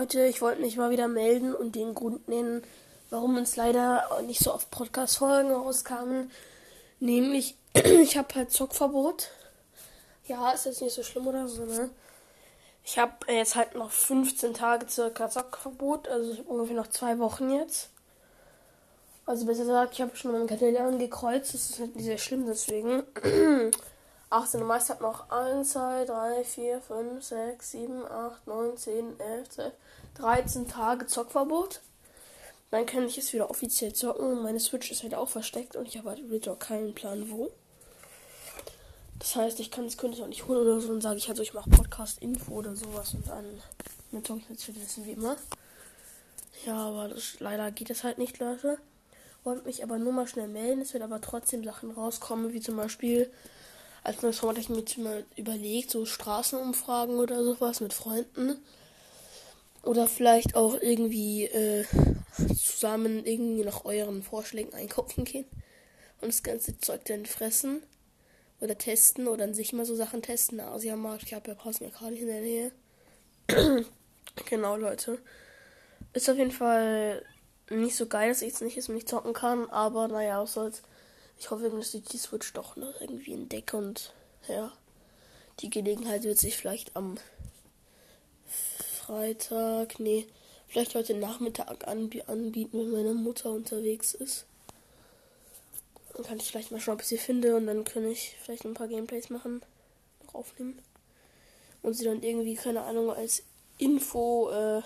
Leute, ich wollte mich mal wieder melden und den Grund nennen, warum uns leider nicht so oft Podcast-Folgen rauskamen. Nämlich, ich habe halt Zockverbot. Ja, ist jetzt nicht so schlimm oder so, ne? Ich habe jetzt halt noch 15 Tage circa Zockverbot, also ich habe ungefähr noch zwei Wochen jetzt. Also besser gesagt, ich habe schon meinen Kanal angekreuzt, das ist halt nicht sehr schlimm deswegen. 18. Mai hat noch 1, 2, 3, 4, 5, 6, 7, 8, 9, 10, 11, 12, 13 Tage Zockverbot. Dann kann ich es wieder offiziell zocken. Meine Switch ist halt auch versteckt und ich habe halt auch keinen Plan wo. Das heißt, ich kann es ich auch nicht holen oder so und sage ich halt so, ich mache Podcast-Info oder sowas und dann mit ich natürlich wissen wie immer. Ja, aber das, leider geht das halt nicht, Leute. Wollte mich aber nur mal schnell melden. Es wird aber trotzdem Sachen rauskommen, wie zum Beispiel als neues Format habe ich mir mal überlegt, so Straßenumfragen oder sowas mit Freunden. Oder vielleicht auch irgendwie äh, zusammen irgendwie nach euren Vorschlägen einkaufen gehen. Und das ganze Zeug dann fressen. Oder testen oder an sich mal so Sachen testen. Asiamarkt, ich habe ja gerade in der Nähe. genau, Leute. Ist auf jeden Fall nicht so geil, dass ich jetzt nicht, jetzt nicht zocken kann. Aber naja, was soll's. Ich hoffe, dass ich die Switch doch noch irgendwie entdecke und ja, die Gelegenheit wird sich vielleicht am Freitag, nee, vielleicht heute Nachmittag anb anbieten, wenn meine Mutter unterwegs ist. Dann kann ich vielleicht mal schauen, ob ich sie finde und dann kann ich vielleicht ein paar Gameplays machen, noch aufnehmen. Und sie dann irgendwie, keine Ahnung, als Info, äh,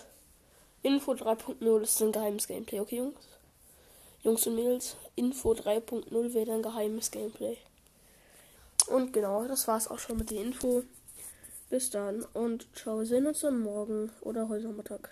Info 3.0 ist ein geheimes Gameplay, okay, Jungs? Jungs und Mädels, Info 3.0 wäre dann geheimes Gameplay. Und genau, das war's auch schon mit der Info. Bis dann und ciao, wir sehen uns dann morgen oder heute Nachmittag.